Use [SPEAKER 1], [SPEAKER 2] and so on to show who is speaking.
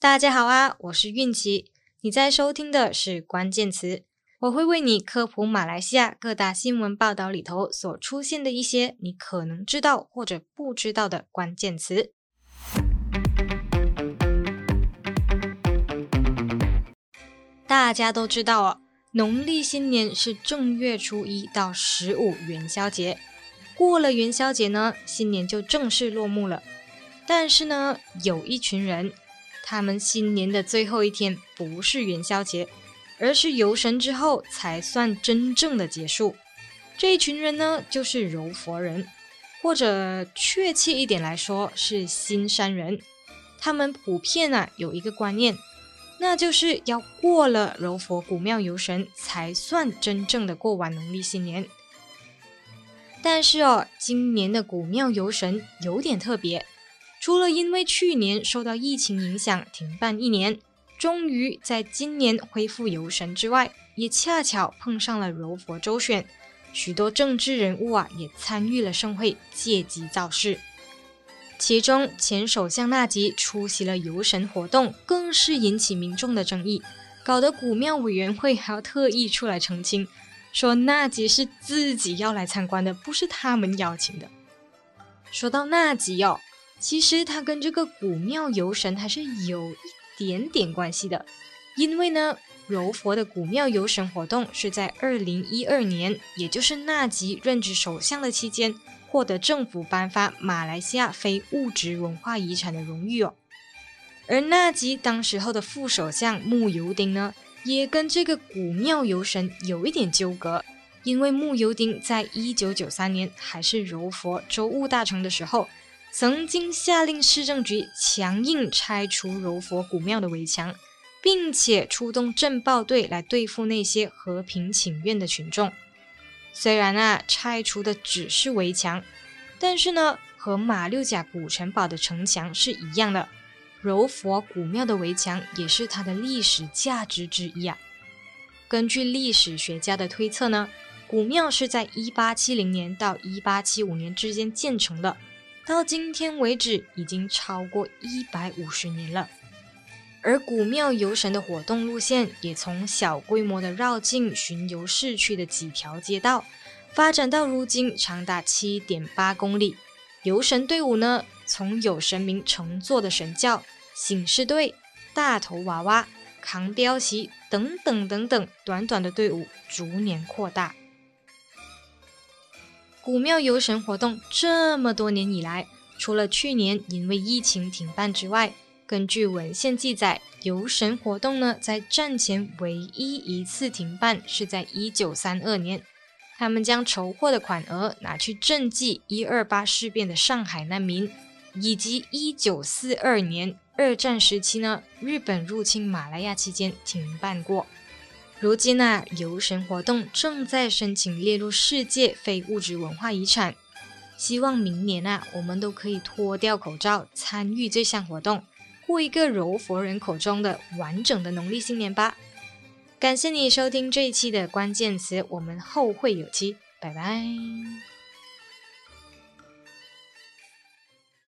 [SPEAKER 1] 大家好啊，我是韵琪，你在收听的是关键词，我会为你科普马来西亚各大新闻报道里头所出现的一些你可能知道或者不知道的关键词。大家都知道哦，农历新年是正月初一到十五元宵节，过了元宵节呢，新年就正式落幕了。但是呢，有一群人。他们新年的最后一天不是元宵节，而是游神之后才算真正的结束。这一群人呢，就是柔佛人，或者确切一点来说是新山人。他们普遍啊有一个观念，那就是要过了柔佛古庙游神，才算真正的过完农历新年。但是哦，今年的古庙游神有点特别。除了因为去年受到疫情影响停办一年，终于在今年恢复游神之外，也恰巧碰上了柔佛州选，许多政治人物啊也参与了盛会，借机造势。其中前首相纳吉出席了游神活动，更是引起民众的争议，搞得古庙委员会还要特意出来澄清，说纳吉是自己要来参观的，不是他们邀请的。说到纳吉哦。其实他跟这个古庙游神还是有一点点关系的，因为呢，柔佛的古庙游神活动是在二零一二年，也就是纳吉任职首相的期间，获得政府颁发马来西亚非物质文化遗产的荣誉哦。而纳吉当时候的副首相慕尤丁呢，也跟这个古庙游神有一点纠葛，因为慕尤丁在一九九三年还是柔佛州务大臣的时候。曾经下令市政局强硬拆除柔佛古庙的围墙，并且出动镇暴队来对付那些和平请愿的群众。虽然啊，拆除的只是围墙，但是呢，和马六甲古城堡的城墙是一样的。柔佛古庙的围墙也是它的历史价值之一啊。根据历史学家的推测呢，古庙是在一八七零年到一八七五年之间建成的。到今天为止，已经超过一百五十年了。而古庙游神的活动路线也从小规模的绕境巡游市区的几条街道，发展到如今长达七点八公里。游神队伍呢，从有神明乘坐的神轿、醒狮队、大头娃娃、扛标旗等等等等，短短的队伍逐年扩大。古庙游神活动这么多年以来，除了去年因为疫情停办之外，根据文献记载，游神活动呢在战前唯一一次停办是在一九三二年，他们将筹获的款额拿去赈济一二八事变的上海难民，以及一九四二年二战时期呢日本入侵马来亚期间停办过。如今呢、啊，游神活动正在申请列入世界非物质文化遗产。希望明年啊，我们都可以脱掉口罩参与这项活动，过一个柔佛人口中的完整的农历新年吧。感谢你收听这一期的关键词，我们后会有期，拜拜。